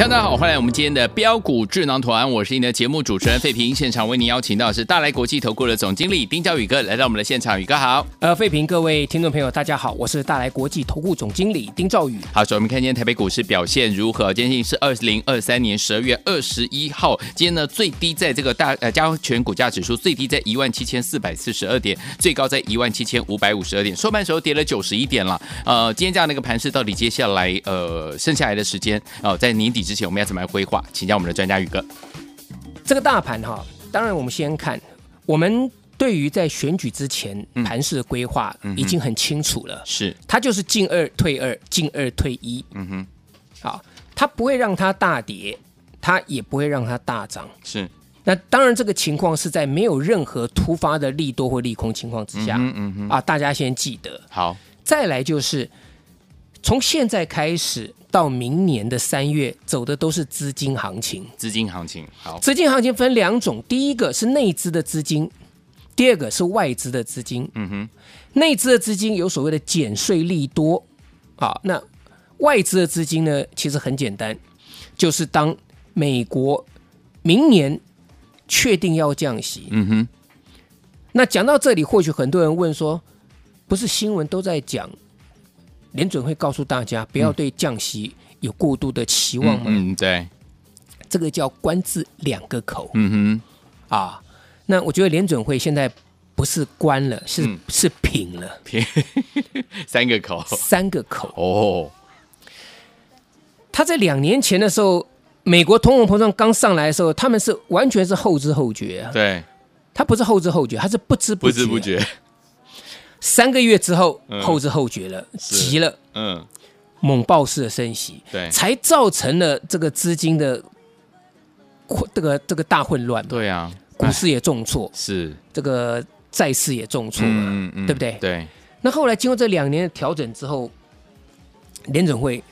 大家好，欢迎来我们今天的标股智囊团，我是你的节目主持人费平。现场为您邀请到的是大来国际投顾的总经理丁兆宇哥来到我们的现场，宇哥好。呃，费平，各位听众朋友，大家好，我是大来国际投顾总经理丁兆宇。好，首先我们看今天台北股市表现如何？今天是二零二三年十二月二十一号，今天呢最低在这个大呃加权股价指数最低在一万七千四百四十二点，最高在一万七千五百五十二点，收盘时候跌了九十一点了。呃，今天这样的一个盘势，到底接下来呃剩下来的时间哦、呃，在年底之前我们要怎么来规划？请教我们的专家宇哥。这个大盘哈，当然我们先看，我们对于在选举之前盘市的规划已经很清楚了。是，它就是进二退二，进二退一。嗯哼，好，它不会让它大跌，它也不会让它大涨。是，那当然这个情况是在没有任何突发的利多或利空情况之下。嗯嗯嗯。啊，大家先记得。好，再来就是从现在开始。到明年的三月，走的都是资金行情。资金行情，好。资金行情分两种，第一个是内资的资金，第二个是外资的资金。嗯哼，内资的资金有所谓的减税利多，啊，那外资的资金呢，其实很简单，就是当美国明年确定要降息。嗯哼，那讲到这里，或许很多人问说，不是新闻都在讲？联准会告诉大家不要对降息有过度的期望嘛？嗯，嗯，对，这个叫关字两个口。嗯哼，啊，那我觉得联准会现在不是关了，是、嗯、是平了，平 三个口，三个口。哦，他在两年前的时候，美国通货膨胀刚上来的时候，他们是完全是后知后觉啊。对，他不是后知后觉，他是不知不觉，不知不觉。三个月之后，后知后觉了，急了，嗯，猛爆式的升息，对，才造成了这个资金的这个这个大混乱，对啊，股市也重挫，是。这个债市也重挫，嗯嗯，对不对？对。那后来经过这两年的调整之后，联准会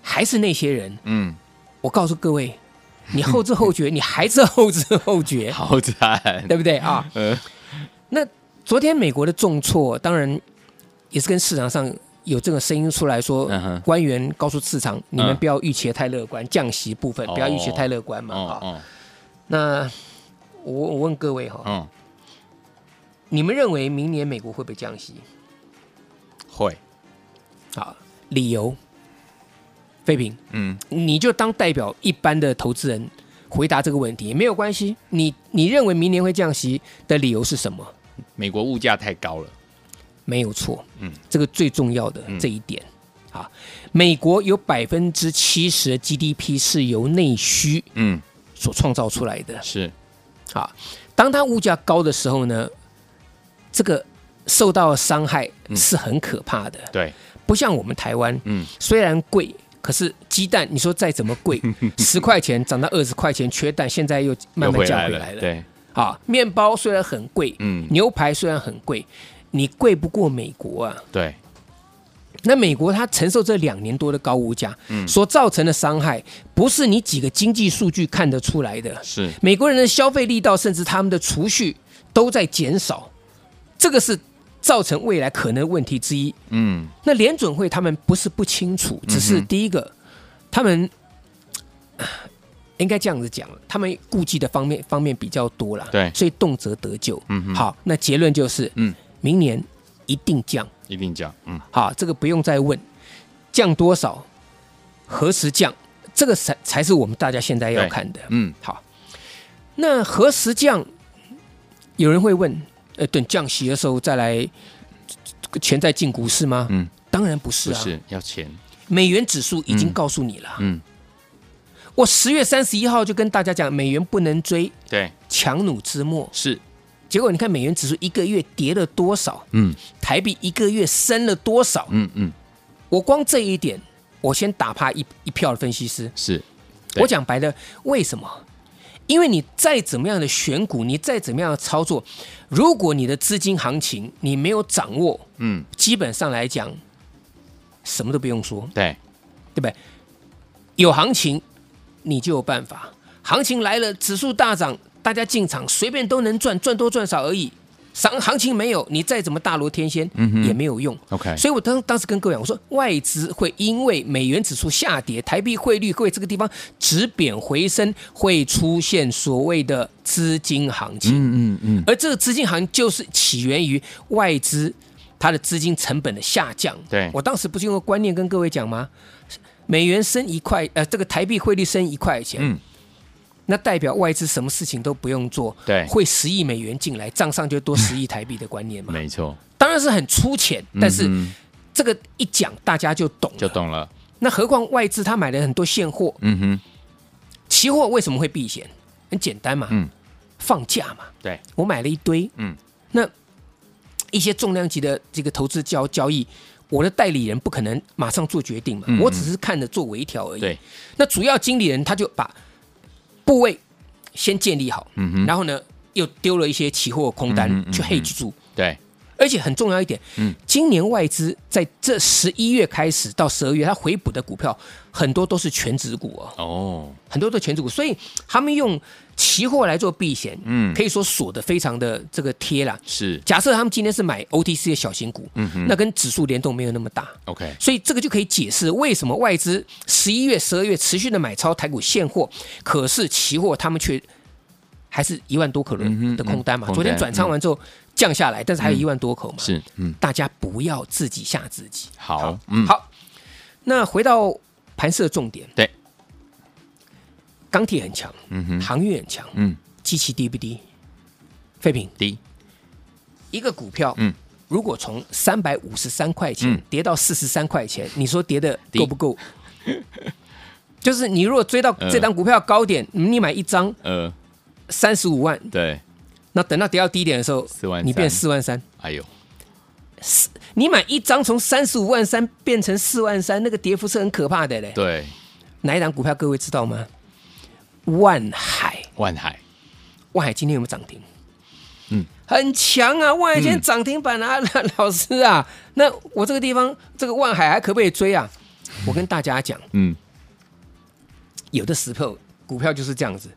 还是那些人，嗯，我告诉各位，你后知后觉，你还是后知后觉，好惨，对不对？啊？嗯，那。昨天美国的重挫，当然也是跟市场上有这个声音出来说，官员告诉市场，你们不要预期太乐观，降息部分不要预期太乐观嘛。好，那我我问各位哈，你们认为明年美国会不会降息？会。好，理由，废品，嗯，你就当代表一般的投资人回答这个问题也没有关系。你你认为明年会降息的理由是什么？美国物价太高了，没有错，嗯，这个最重要的这一点，啊，美国有百分之七十的 GDP 是由内需，嗯，所创造出来的，是，啊，当它物价高的时候呢，这个受到伤害是很可怕的，对，不像我们台湾，嗯，虽然贵，可是鸡蛋你说再怎么贵，十块钱涨到二十块钱，缺蛋现在又慢慢降回来了，对。啊，面包虽然很贵，嗯，牛排虽然很贵，你贵不过美国啊。对，那美国它承受这两年多的高物价，嗯，所造成的伤害，不是你几个经济数据看得出来的。是美国人的消费力道，甚至他们的储蓄都在减少，这个是造成未来可能问题之一。嗯，那联准会他们不是不清楚，只是第一个，嗯、他们。应该这样子讲，他们顾忌的方面方面比较多了，对，所以动辄得救。嗯哼，好，那结论就是，嗯，明年一定降，一定降。嗯，好，这个不用再问，降多少，何时降，这个才才是我们大家现在要看的。嗯，好，那何时降？有人会问，呃，等降息的时候再来钱再进股市吗？嗯，当然不是啊，不是要钱。美元指数已经告诉你了，嗯。我十月三十一号就跟大家讲，美元不能追，对，强弩之末是。结果你看美元指数一个月跌了多少？嗯，台币一个月升了多少？嗯嗯，我光这一点，我先打趴一一票的分析师。是，我讲白了，为什么？因为你再怎么样的选股，你再怎么样的操作，如果你的资金行情你没有掌握，嗯，基本上来讲，什么都不用说，对，对不对？有行情，你就有办法。行情来了，指数大涨。大家进场随便都能赚，赚多赚少而已。行行情没有，你再怎么大罗天仙，嗯、也没有用。OK，所以我当当时跟各位讲，我说外资会因为美元指数下跌，台币汇率会这个地方止贬回升，会出现所谓的资金行情。嗯嗯嗯。而这个资金行情就是起源于外资它的资金成本的下降。对，我当时不是用个观念跟各位讲吗？美元升一块，呃，这个台币汇率升一块钱。嗯。那代表外资什么事情都不用做，对，汇十亿美元进来，账上就多十亿台币的观念嘛。没错，当然是很粗浅，但是这个一讲大家就懂了，就懂了。那何况外资他买了很多现货，嗯哼，期货为什么会避险？很简单嘛，嗯，放假嘛。对，我买了一堆，嗯，那一些重量级的这个投资交交易，我的代理人不可能马上做决定嘛，我只是看着做微调而已。对，那主要经理人他就把。部位先建立好，嗯，然后呢，又丢了一些期货空单去 hedge 住，对，而且很重要一点，嗯，今年外资在这十一月开始到十二月，它回补的股票很多都是全指股哦，哦，很多都是权值股，所以他们用期货来做避险，嗯，可以说锁的非常的这个贴了，是。假设他们今天是买 OTC 的小型股，嗯哼，那跟指数联动没有那么大，OK，所以这个就可以解释为什么外资十一月、十二月持续的买超台股现货，可是期货他们却还是一万多可轮的空单嘛，昨天转仓完之后降下来，但是还有一万多口嘛，是，嗯，大家不要自己吓自己。好，嗯，好，那回到盘势的重点，对。钢铁很强，嗯哼，航运很强，嗯，机器低不低？废品低。一个股票，嗯，如果从三百五十三块钱跌到四十三块钱，你说跌的够不够？就是你如果追到这档股票高点，你买一张，呃，三十五万，对，那等到跌到低点的时候，你变四万三，哎呦，四，你买一张从三十五万三变成四万三，那个跌幅是很可怕的嘞。对，哪一档股票各位知道吗？万海，万海，万海今天有没有涨停？嗯，很强啊！万海今天涨停板啊，嗯、老师啊，那我这个地方这个万海还可不可以追啊？我跟大家讲，嗯，有的时候股票就是这样子，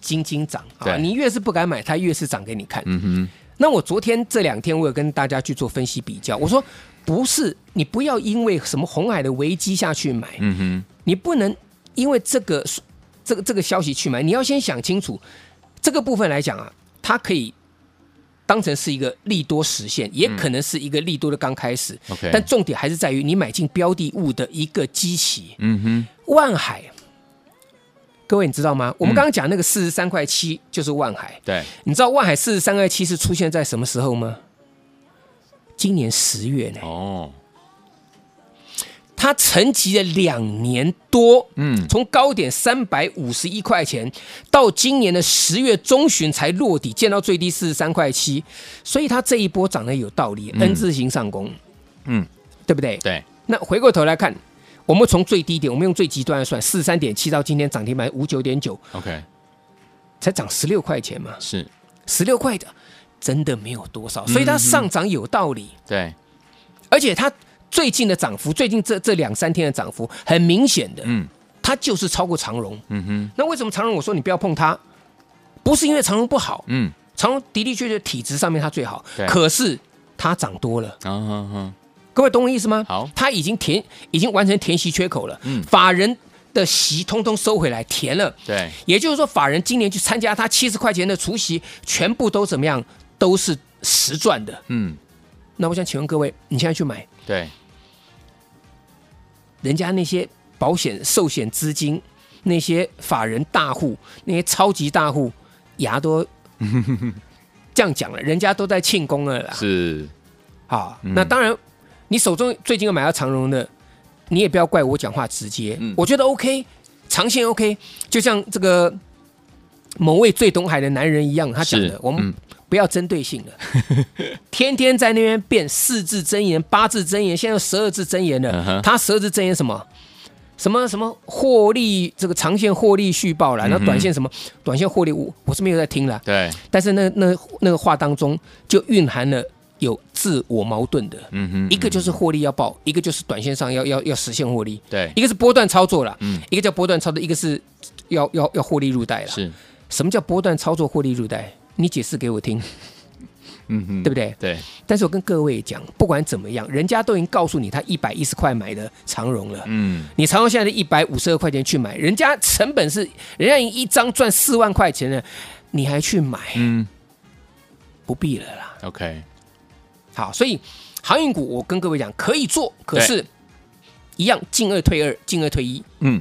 斤斤涨啊，你越是不敢买，它越是涨给你看。嗯哼。那我昨天这两天，我有跟大家去做分析比较，我说不是，你不要因为什么红海的危机下去买，嗯哼，你不能因为这个。这个这个消息去买，你要先想清楚，这个部分来讲啊，它可以当成是一个利多实现，也可能是一个利多的刚开始。嗯、但重点还是在于你买进标的物的一个基期。嗯哼，万海，各位你知道吗？我们刚刚讲那个四十三块七就是万海。对，你知道万海四十三块七是出现在什么时候吗？今年十月呢。哦。它沉寂了两年多，嗯，从高点三百五十一块钱，到今年的十月中旬才落底，见到最低四十三块七，所以它这一波涨得有道理，N 字形上攻，嗯，对不对？对。那回过头来看，我们从最低点，我们用最极端来算，四十三点七到今天涨停板五九点九，OK，才涨十六块钱嘛，是十六块的，真的没有多少，所以它上涨有道理，对，而且它。最近的涨幅，最近这这两三天的涨幅，很明显的，嗯，它就是超过长荣，嗯哼。那为什么长荣我说你不要碰它？不是因为长荣不好，嗯，长荣的的确确体质上面它最好，对。可是它涨多了，嗯哼哼。各位懂我意思吗？好，他已经填，已经完成填息缺口了，嗯，法人的息通通收回来填了，对。也就是说，法人今年去参加他七十块钱的除息，全部都怎么样？都是实赚的，嗯。那我想请问各位，你现在去买？对。人家那些保险、寿险资金，那些法人大户，那些超级大户，牙都 这样讲了，人家都在庆功了啦。是，好，那当然，你手中最近有买到长荣的，你也不要怪我讲话直接。嗯，我觉得 OK，长长线 OK，就像这个某位最懂海的男人一样，他讲的，嗯、我们不要针对性的，天天在那边变四字真言、八字真言，现在有十二字真言了。Uh 他十二字真言什么？什么什么获利？这个长线获利续报了，那短线什么？短线获利我我是没有在听了。对，但是那那那个话当中就蕴含了。有自我矛盾的，嗯哼，一个就是获利要报，一个就是短线上要要要实现获利，对，一个是波段操作了，嗯，一个叫波段操作，一个是要要要获利入袋了，是，什么叫波段操作获利入袋？你解释给我听，嗯哼，对不对？对，但是我跟各位讲，不管怎么样，人家都已经告诉你，他一百一十块买的长荣了，嗯，你长荣现在是一百五十二块钱去买，人家成本是人家已经一张赚四万块钱了，你还去买，嗯，不必了啦，OK。好，所以航运股我跟各位讲可以做，可是，一样进二退二，进二退一。嗯，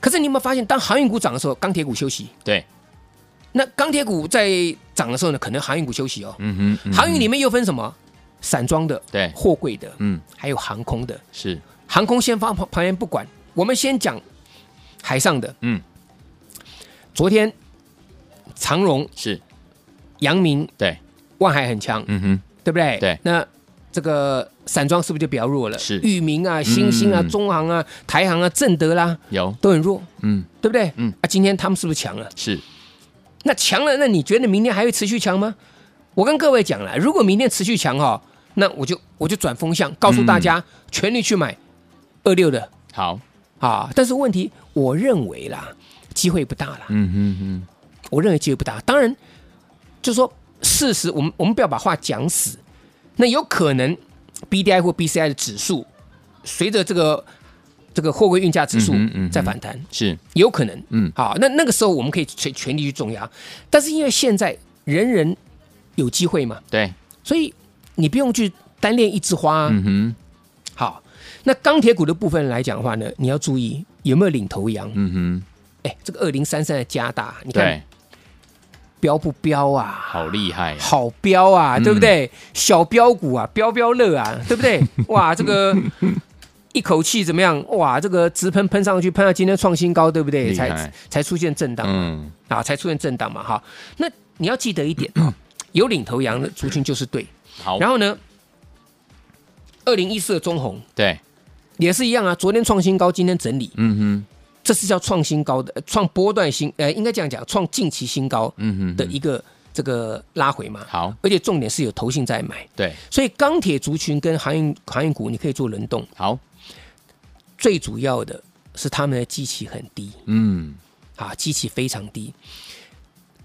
可是你有没有发现，当航运股涨的时候，钢铁股休息？对。那钢铁股在涨的时候呢，可能航运股休息哦。嗯哼。航运里面又分什么？散装的，对，货柜的，嗯，还有航空的。是。航空先放旁旁边不管，我们先讲海上的。嗯。昨天长荣是，阳明对，万海很强。嗯哼。对不对？对，那这个散装是不是就比较弱了？是，裕民啊、新兴啊、中航啊、台航啊、正德啦，有都很弱，嗯，对不对？嗯，啊，今天他们是不是强了？是，那强了，那你觉得明天还会持续强吗？我跟各位讲了，如果明天持续强哈，那我就我就转风向，告诉大家全力去买二六的，好啊。但是问题，我认为啦，机会不大了。嗯嗯嗯，我认为机会不大。当然，就是说。事实，我们我们不要把话讲死。那有可能，B D I 或 B C I 的指数随着这个这个货柜运价指数在反弹，是有可能。嗯，好，那那个时候我们可以全全力去重压。但是因为现在人人有机会嘛，对，所以你不用去单练一枝花。嗯哼。好，那钢铁股的部分来讲的话呢，你要注意有没有领头羊。嗯哼。哎，这个二零三三的加大，你看。飙不飙啊？好厉害、啊，好飙啊，对不对？嗯、小飙股啊，飙飙乐啊，对不对？哇，这个一口气怎么样？哇，这个直喷喷上去，喷到今天创新高，对不对？才才出现震荡，嗯，啊，才出现震荡嘛，哈。那你要记得一点啊，有领头羊的族群就是对。好，然后呢，二零一四的中红，对，也是一样啊。昨天创新高，今天整理，嗯哼。这是叫创新高的，创波段新，呃，应该这样讲，创近期新高，的一个这个拉回嘛。好，而且重点是有投信在买。对，所以钢铁族群跟航运航运股你可以做轮动。好，最主要的是他们的基期很低。嗯，啊，基期非常低。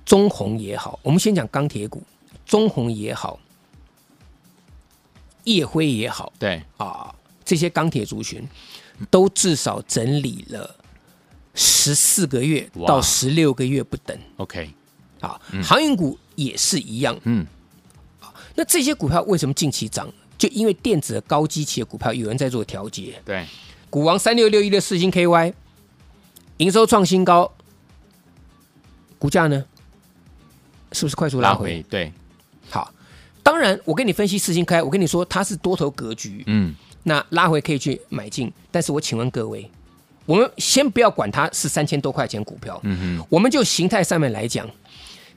中红也好，我们先讲钢铁股，中红也好，夜辉也好，对啊，这些钢铁族群都至少整理了。十四个月到十六个月不等。OK，好，航运股也是一样。嗯，那这些股票为什么近期涨？就因为电子的高基期的股票有人在做调节。对，股王三六六一的四星 KY，营收创新高，股价呢，是不是快速拉回？对，好，当然我跟你分析四星 KY，我跟你说它是多头格局。嗯，那拉回可以去买进，但是我请问各位。我们先不要管它是三千多块钱股票，嗯哼，我们就形态上面来讲，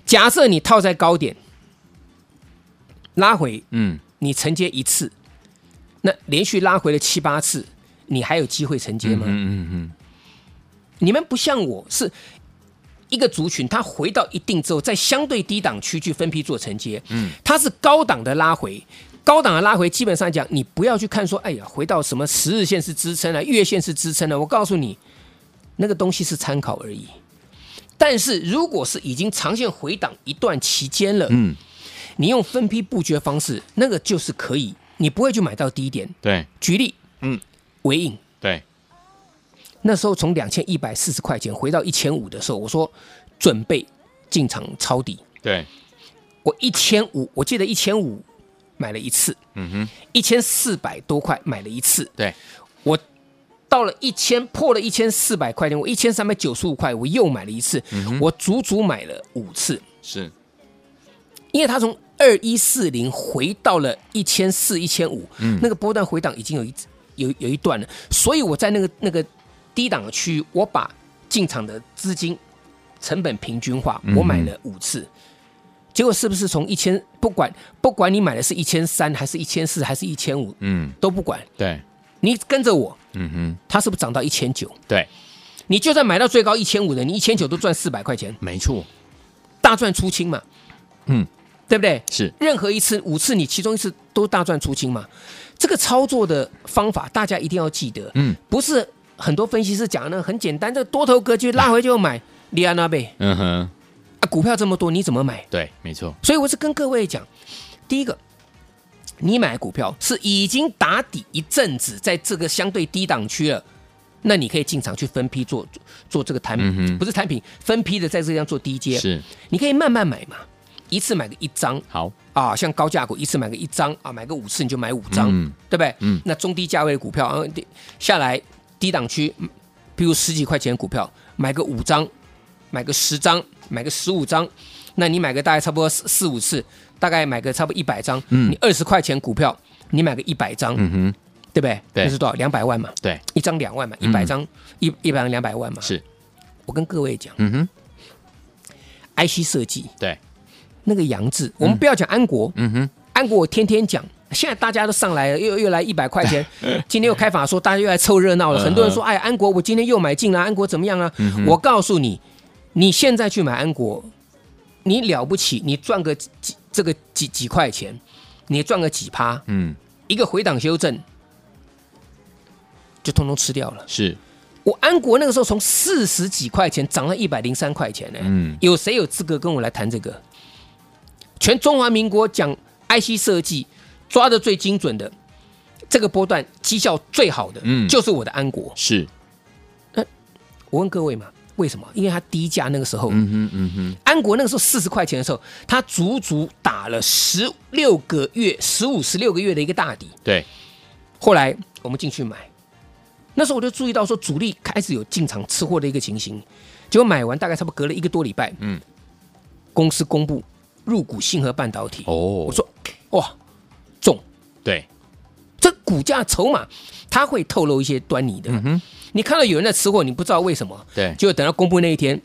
假设你套在高点，拉回，嗯，你承接一次，那连续拉回了七八次，你还有机会承接吗？嗯嗯嗯。你们不像我是一个族群，它回到一定之后，在相对低档区去分批做承接，嗯，它是高档的拉回。高档的拉回，基本上讲，你不要去看说，哎呀，回到什么十日线是支撑了，月线是支撑了。我告诉你，那个东西是参考而已。但是如果是已经长线回档一段期间了，嗯，你用分批布局的方式，那个就是可以，你不会去买到低点。对，举例，嗯，尾影，对，那时候从两千一百四十块钱回到一千五的时候，我说准备进场抄底。对，我一千五，我记得一千五。买了一次，嗯哼，一千四百多块买了一次，对，我到了一千破了一千四百块钱，我一千三百九十五块我又买了一次，嗯，我足足买了五次，是，因为它从二一四零回到了一千四一千五，嗯，那个波段回档已经有一有有一段了，所以我在那个那个低档的区域，我把进场的资金成本平均化，我买了五次，嗯、结果是不是从一千不管不管你买的是一千三还是一千四还是一千五，嗯，都不管，对，你跟着我，嗯哼，它是不是涨到一千九？对，你就算买到最高一千五的，你一千九都赚四百块钱，没错，大赚出清嘛，嗯。对不对？是，任何一次五次，你其中一次都大赚出清嘛？这个操作的方法，大家一定要记得。嗯，不是很多分析师讲的很简单，这个多头格局拉回就买，利安娜贝。嗯哼，啊，股票这么多，你怎么买？对，没错。所以我是跟各位讲，第一个，你买股票是已经打底一阵子，在这个相对低档区了，那你可以进场去分批做做这个摊，嗯、不是产品，分批的在这样做低阶。是，你可以慢慢买嘛。一次买个一张，好啊，像高价股一次买个一张啊，买个五次你就买五张，嗯、对不对？嗯，那中低价位的股票啊，下来低档区，比如十几块钱的股票，买个五张，买个十张，买个十五张，那你买个大概差不多四四五次，大概买个差不多一百张，嗯，你二十块钱股票，你买个一百张，嗯哼，对不对？对，那是多少？两百万嘛，对，一张两万嘛，一百张一一百张两百万嘛，是。我跟各位讲，嗯哼，IC 设计，对。那个杨志，我们不要讲安国，嗯哼，安国我天天讲，现在大家都上来了，又又来一百块钱，今天又开法说，大家又来凑热闹了，很多人说，哎，安国我今天又买进了，安国怎么样啊？我告诉你，你现在去买安国，你了不起，你赚个几这个几几块钱，你赚个几趴，嗯，一个回档修正，就通通吃掉了。是我安国那个时候从四十几块钱涨到一百零三块钱呢，嗯，有谁有资格跟我来谈这个？全中华民国讲 IC 设计抓的最精准的，这个波段绩效最好的，嗯，就是我的安国。是，那我问各位嘛，为什么？因为它低价那个时候，嗯哼嗯哼，安国那个时候四十块钱的时候，它足足打了十六个月、十五、十六个月的一个大底。对，后来我们进去买，那时候我就注意到说，主力开始有进场吃货的一个情形，结果买完大概差不多隔了一个多礼拜，嗯，公司公布。入股信和半导体哦，我说哇重，对，这股价筹码它会透露一些端倪的。嗯，你看到有人在吃货，你不知道为什么，对，就等到公布那一天，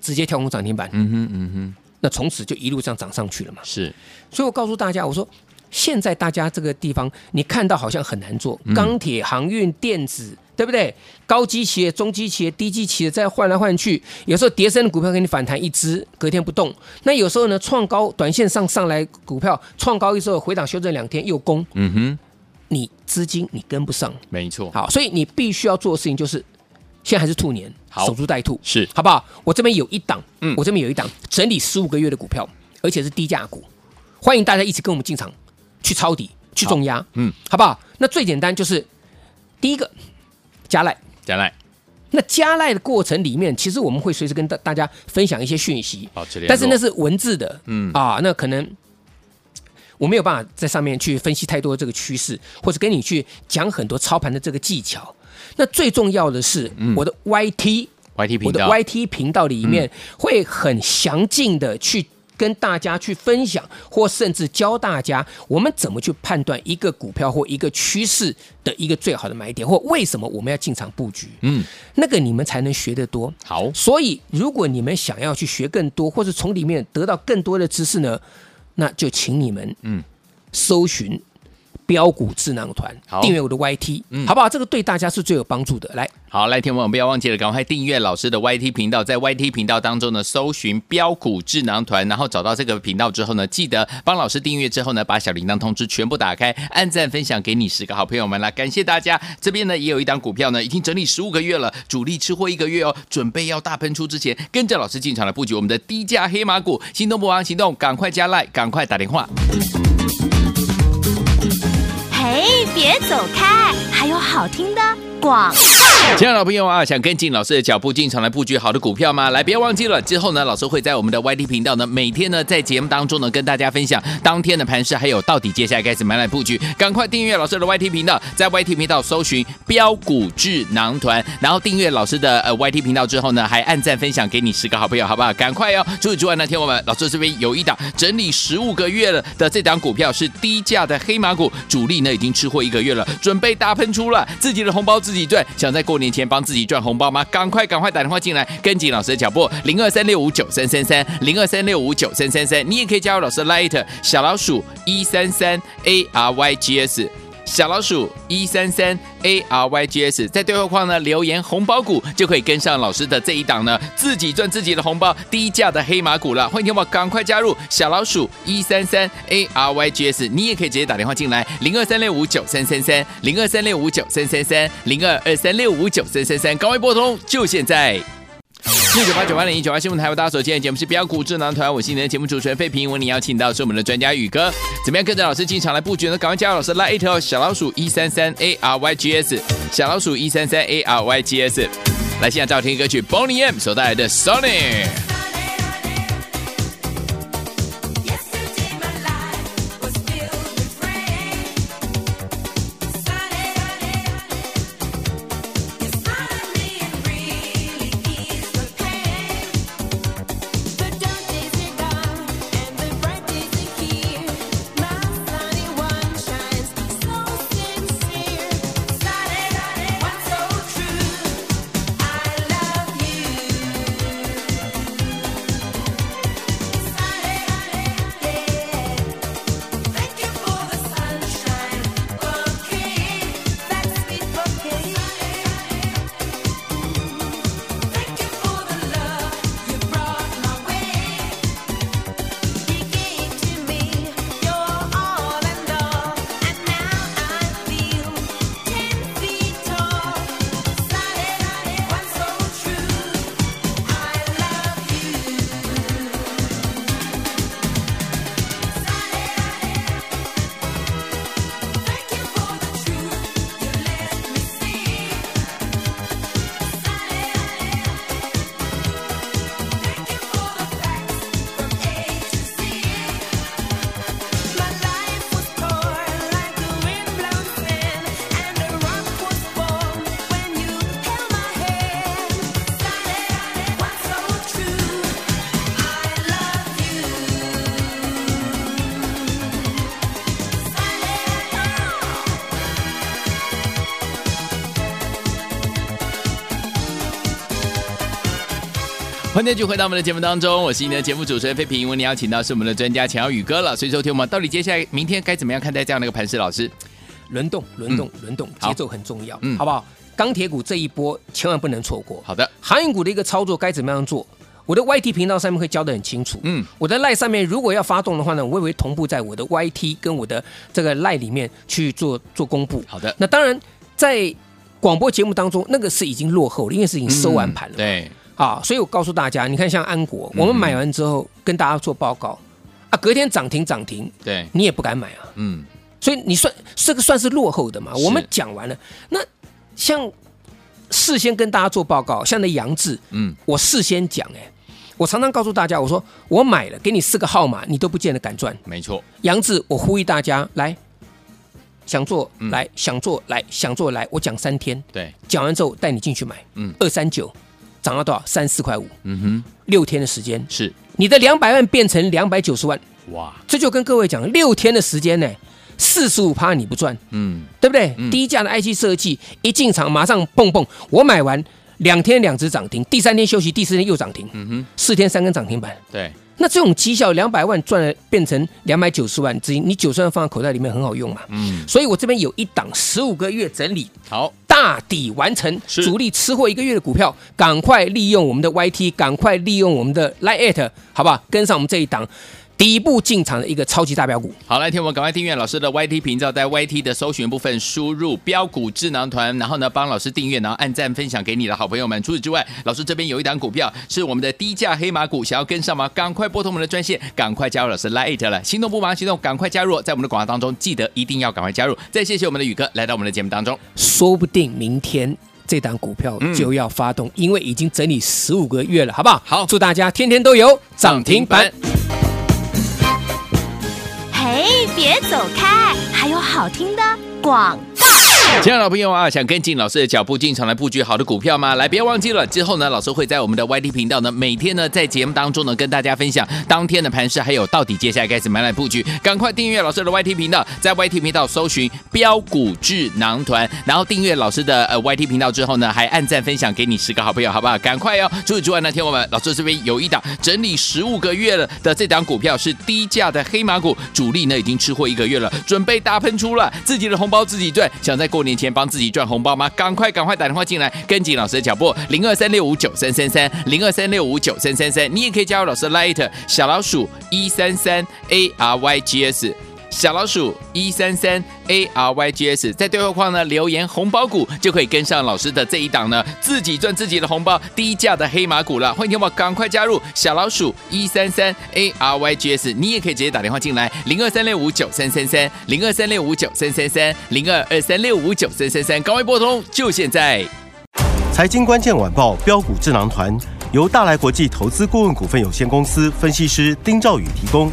直接跳空涨停板。嗯哼嗯哼，那从此就一路上涨上去了嘛。是，所以我告诉大家，我说。现在大家这个地方，你看到好像很难做，钢铁、航运、电子，对不对？高基企业、中基企业、低基企业再换来换去，有时候跌深的股票给你反弹一支，隔天不动。那有时候呢，创高，短线上上来股票创高一之后回档修正两天又攻。嗯哼，你资金你跟不上，没错。好，所以你必须要做的事情就是，现在还是兔年，守株待兔，是。好不好？我这边有一档，嗯，我这边有一档整理十五个月的股票，而且是低价股，欢迎大家一起跟我们进场。去抄底，去重压，嗯，好不好？那最简单就是第一个加赖，加赖。那加赖的过程里面，其实我们会随时跟大大家分享一些讯息，但是那是文字的，嗯。啊，那可能我没有办法在上面去分析太多这个趋势，或者跟你去讲很多操盘的这个技巧。那最重要的是，我的道，我的 YT 频道里面会很详尽的去。跟大家去分享，或甚至教大家我们怎么去判断一个股票或一个趋势的一个最好的买点，或为什么我们要进场布局。嗯，那个你们才能学得多。好，所以如果你们想要去学更多，或者从里面得到更多的知识呢，那就请你们嗯搜寻。飙股智囊团，订阅我的 YT，嗯，好不好？这个对大家是最有帮助的。来，好，来，听我们不要忘记了，赶快订阅老师的 YT 频道，在 YT 频道当中呢，搜寻标股智囊团，然后找到这个频道之后呢，记得帮老师订阅之后呢，把小铃铛通知全部打开，按赞分享给你十个好朋友们啦，感谢大家。这边呢也有一档股票呢，已经整理十五个月了，主力吃货一个月哦，准备要大喷出之前，跟着老师进场来布局我们的低价黑马股，心动不忙行动，赶快加 Line，赶快打电话。哎，别走开，还有好听的广。亲爱的老朋友啊，想跟进老师的脚步进场来布局好的股票吗？来，别忘记了，之后呢，老师会在我们的 YT 频道呢，每天呢在节目当中呢跟大家分享当天的盘势，还有到底接下来该怎么样来布局。赶快订阅老师的 YT 频道，在 YT 频道搜寻标股智囊团，然后订阅老师的呃 YT 频道之后呢，还按赞分享给你十个好朋友，好不好？赶快哦！除此之外呢，听我们老师这边有一档整理十五个月了的这档股票是低价的黑马股，主力呢已经吃货一个月了，准备搭配出了，自己的红包自己赚，想在过年前帮自己赚红包吗？赶快赶快打电话进来，跟紧老师的脚步，零二三六五九三三三，零二三六五九三三三，你也可以加入老师的 Light 小老鼠一三三 A R Y G S。小老鼠一三三 A R Y G S，在对话框呢留言红包股，就可以跟上老师的这一档呢，自己赚自己的红包，低价的黑马股了。欢迎听我赶快加入小老鼠一三三 A R Y G S，你也可以直接打电话进来，零二三六五九三三三，零二三六五九三三三，零二二三六五九三三三，赶快拨通，就现在。四九八九八零一九八新闻台，为大家所见的节目是标股智囊团，我是你的节目主持人费平，为你邀请到是我们的专家宇哥，怎么样跟着老师进场来布局呢？赶快加入老师拉一条小老鼠一三三 A R Y G S，小老鼠一三三 A R Y G S，来现在照听歌曲 Boney M 所带来的 Sony。欢迎继续回到我们的节目当中，我是你的节目主持人费平。为你邀请到是我们的专家钱耀宇哥了，所以收听我们到底接下来明天该怎么样看待这样的一个盘势？老师，轮动，轮动，轮动，节奏很重要，嗯，好不好？钢铁股这一波千万不能错过。好的，航运股的一个操作该怎么样做？我的 YT 频道上面会教的很清楚。嗯，我的 LINE 上面如果要发动的话呢，我也会同步在我的 YT 跟我的这个 LINE 里面去做做公布。好的，那当然在广播节目当中，那个是已经落后了，因为是已经收完盘了。嗯、对。啊，所以我告诉大家，你看像安国，我们买完之后跟大家做报告，啊，隔天涨停涨停，对，你也不敢买啊，嗯，所以你算这个算是落后的嘛？我们讲完了，那像事先跟大家做报告，像那杨志，嗯，我事先讲，哎，我常常告诉大家，我说我买了，给你四个号码，你都不见得敢赚，没错。杨志，我呼吁大家来，想做来，想做来，想做来，我讲三天，对，讲完之后带你进去买，嗯，二三九。涨到多少？三四块五。嗯哼，六天的时间是你的两百万变成两百九十万。哇，这就跟各位讲，六天的时间呢，四十五趴你不赚，嗯，对不对？嗯、低价的 IC 设计一进场马上蹦蹦，我买完两天两只涨停，第三天休息，第四天又涨停。嗯哼，四天三根涨停板。对。那这种绩效两百万赚了变成两百九十万资金，你九十万放在口袋里面很好用嘛？嗯，所以我这边有一档十五个月整理好大底完成，主力吃货一个月的股票，赶快利用我们的 YT，赶快利用我们的 Line@ 好不好？跟上我们这一档。第一步进场的一个超级大标股，好，来听我们赶快订阅老师的 YT 频道，在 YT 的搜寻部分输入标股智囊团，然后呢帮老师订阅，然后按赞分享给你的好朋友们。除此之外，老师这边有一档股票是我们的低价黑马股，想要跟上吗？赶快拨通我们的专线，赶快加入老师 Lite 了，心动不忙行动，赶快加入，在我们的广告当中记得一定要赶快加入。再谢谢我们的宇哥来到我们的节目当中，说不定明天这档股票就要发动，嗯、因为已经整理十五个月了，好不好？好，祝大家天天都有涨停板。别走开！还有好听的广告。亲爱的朋友啊，想跟进老师的脚步进场来布局好的股票吗？来，别忘记了，之后呢，老师会在我们的 YT 频道呢，每天呢在节目当中呢跟大家分享当天的盘势，还有到底接下来该怎么来布局。赶快订阅老师的 YT 频道，在 YT 频道搜寻标股智囊团，然后订阅老师的呃 YT 频道之后呢，还按赞分享给你十个好朋友，好不好？赶快、哦！除此之外呢，听我们老师这边有一档整理十五个月了的这档股票是低价的黑马股，主力呢已经吃货一个月了，准备大喷出了，自己的红包自己赚，想在过年前帮自己赚红包吗？赶快赶快打电话进来，跟紧老师的脚步，零二三六五九三三三，零二三六五九三三三，你也可以加入老师的 Light 小老鼠一三三 A R Y G S。小老鼠一三三 A R Y G S，在对话框呢留言红包股，就可以跟上老师的这一档呢，自己赚自己的红包，低价的黑马股了。欢迎听我赶快加入小老鼠一三三 A R Y G S，你也可以直接打电话进来，零二三六五九三三三，零二三六五九三三三，零二二三六五九三三三，赶快拨通，就现在。财经关键晚报标股智囊团由大来国际投资顾问股份有限公司分析师丁兆宇提供。